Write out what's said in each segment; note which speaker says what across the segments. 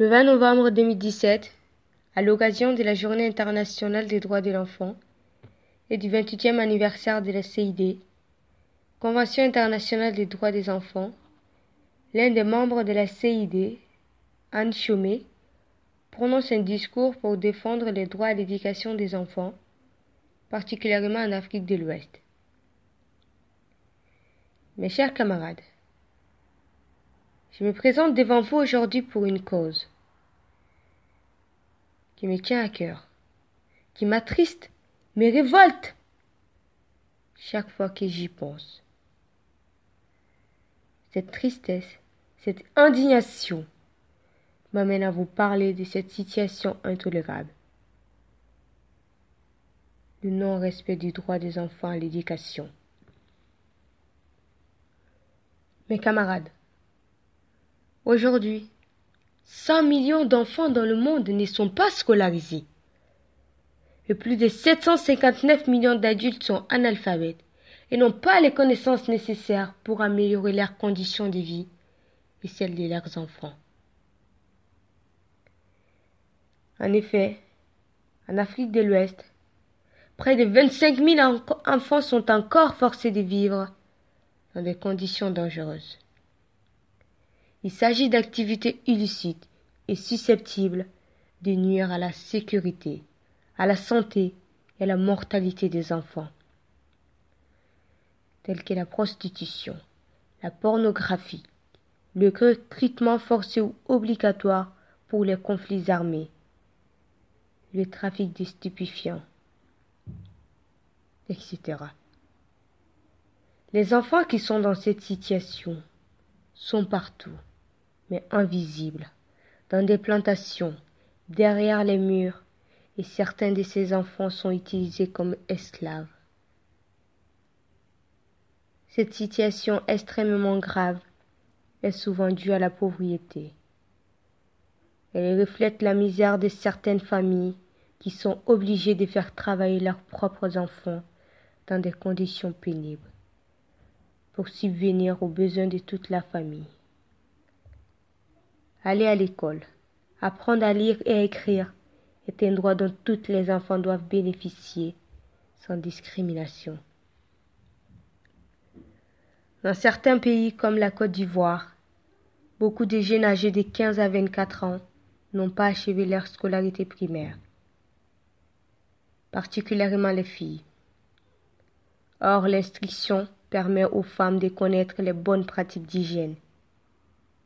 Speaker 1: Le 20 novembre 2017, à l'occasion de la Journée internationale des droits de l'enfant et du 28e anniversaire de la CID, Convention internationale des droits des enfants, l'un des membres de la CID, Anne Chaumet, prononce un discours pour défendre les droits à l'éducation des enfants, particulièrement en Afrique de l'Ouest. Mes chers camarades, je me présente devant vous aujourd'hui pour une cause qui me tient à cœur, qui m'attriste, me révolte chaque fois que j'y pense. Cette tristesse, cette indignation m'amène à vous parler de cette situation intolérable. Le non-respect du droit des enfants à l'éducation. Mes camarades, aujourd'hui, 100 millions d'enfants dans le monde ne sont pas scolarisés. Et plus de 759 millions d'adultes sont analphabètes et n'ont pas les connaissances nécessaires pour améliorer leurs conditions de vie et celles de leurs enfants. En effet, en Afrique de l'Ouest, près de 25 000 enfants sont encore forcés de vivre dans des conditions dangereuses. Il s'agit d'activités illicites et susceptibles de nuire à la sécurité, à la santé et à la mortalité des enfants, telles que la prostitution, la pornographie, le recrutement forcé ou obligatoire pour les conflits armés, le trafic de stupéfiants, etc. Les enfants qui sont dans cette situation sont partout mais invisibles, dans des plantations, derrière les murs, et certains de ces enfants sont utilisés comme esclaves. Cette situation extrêmement grave est souvent due à la pauvreté. Elle reflète la misère de certaines familles qui sont obligées de faire travailler leurs propres enfants dans des conditions pénibles pour subvenir aux besoins de toute la famille. Aller à l'école, apprendre à lire et à écrire est un droit dont tous les enfants doivent bénéficier sans discrimination. Dans certains pays comme la Côte d'Ivoire, beaucoup de jeunes âgés de 15 à 24 ans n'ont pas achevé leur scolarité primaire, particulièrement les filles. Or, l'instruction permet aux femmes de connaître les bonnes pratiques d'hygiène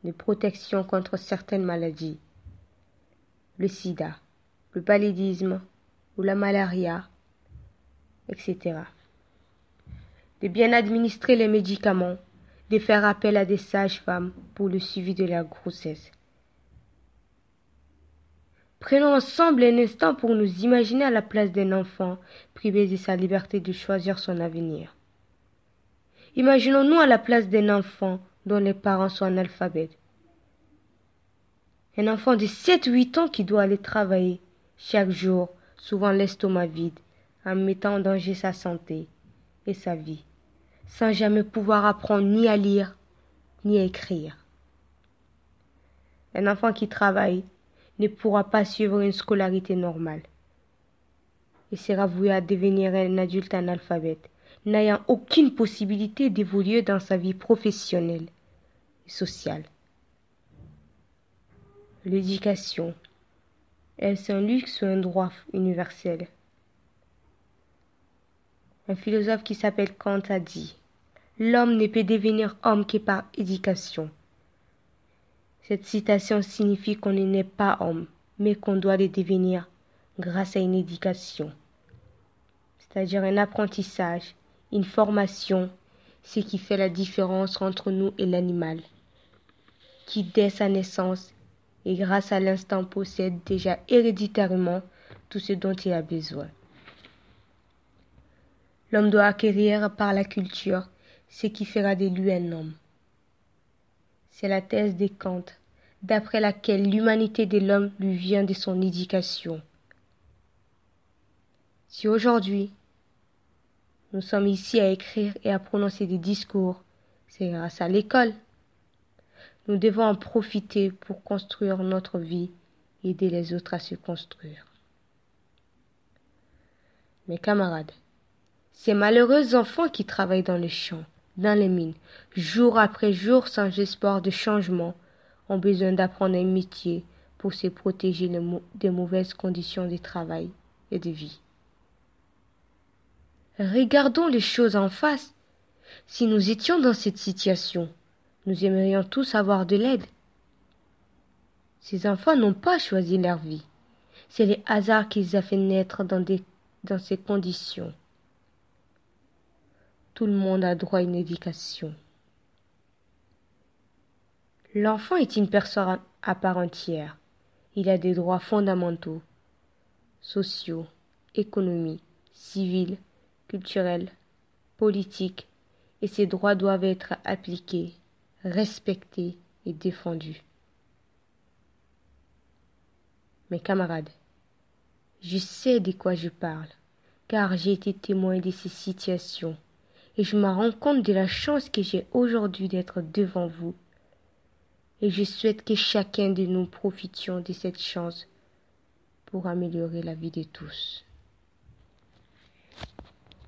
Speaker 1: de protection contre certaines maladies, le sida, le paludisme ou la malaria, etc. De bien administrer les médicaments, de faire appel à des sages-femmes pour le suivi de la grossesse. Prenons ensemble un instant pour nous imaginer à la place d'un enfant privé de sa liberté de choisir son avenir. Imaginons-nous à la place d'un enfant dont les parents sont analphabètes. Un enfant de 7-8 ans qui doit aller travailler chaque jour, souvent l'estomac vide, en mettant en danger sa santé et sa vie, sans jamais pouvoir apprendre ni à lire ni à écrire. Un enfant qui travaille ne pourra pas suivre une scolarité normale et sera voué à devenir un adulte analphabète, n'ayant aucune possibilité d'évoluer dans sa vie professionnelle et sociale. L'éducation, est-ce un luxe ou un droit universel? Un philosophe qui s'appelle Kant a dit L'homme ne peut devenir homme que par éducation. Cette citation signifie qu'on n'est pas homme, mais qu'on doit le devenir grâce à une éducation, c'est-à-dire un apprentissage, une formation, ce qui fait la différence entre nous et l'animal, qui dès sa naissance et grâce à l'instant possède déjà héréditairement tout ce dont il a besoin. L'homme doit acquérir par la culture ce qui fera de lui un homme. C'est la thèse de Kant, d'après laquelle l'humanité de l'homme lui vient de son éducation. Si aujourd'hui nous sommes ici à écrire et à prononcer des discours, c'est grâce à l'école. Nous devons en profiter pour construire notre vie et aider les autres à se construire. Mes camarades, ces malheureux enfants qui travaillent dans les champs, dans les mines, jour après jour sans espoir de changement, ont besoin d'apprendre un métier pour se protéger des mauvaises conditions de travail et de vie. Regardons les choses en face. Si nous étions dans cette situation, nous aimerions tous avoir de l'aide. Ces enfants n'ont pas choisi leur vie. C'est les hasards qui les a fait naître dans, dans ces conditions. Tout le monde a droit à une éducation. L'enfant est une personne à part entière. Il a des droits fondamentaux, sociaux, économiques, civils, culturels, politiques, et ces droits doivent être appliqués respecté et défendu. Mes camarades, je sais de quoi je parle, car j'ai été témoin de ces situations, et je me rends compte de la chance que j'ai aujourd'hui d'être devant vous. Et je souhaite que chacun de nous profitions de cette chance pour améliorer la vie de tous.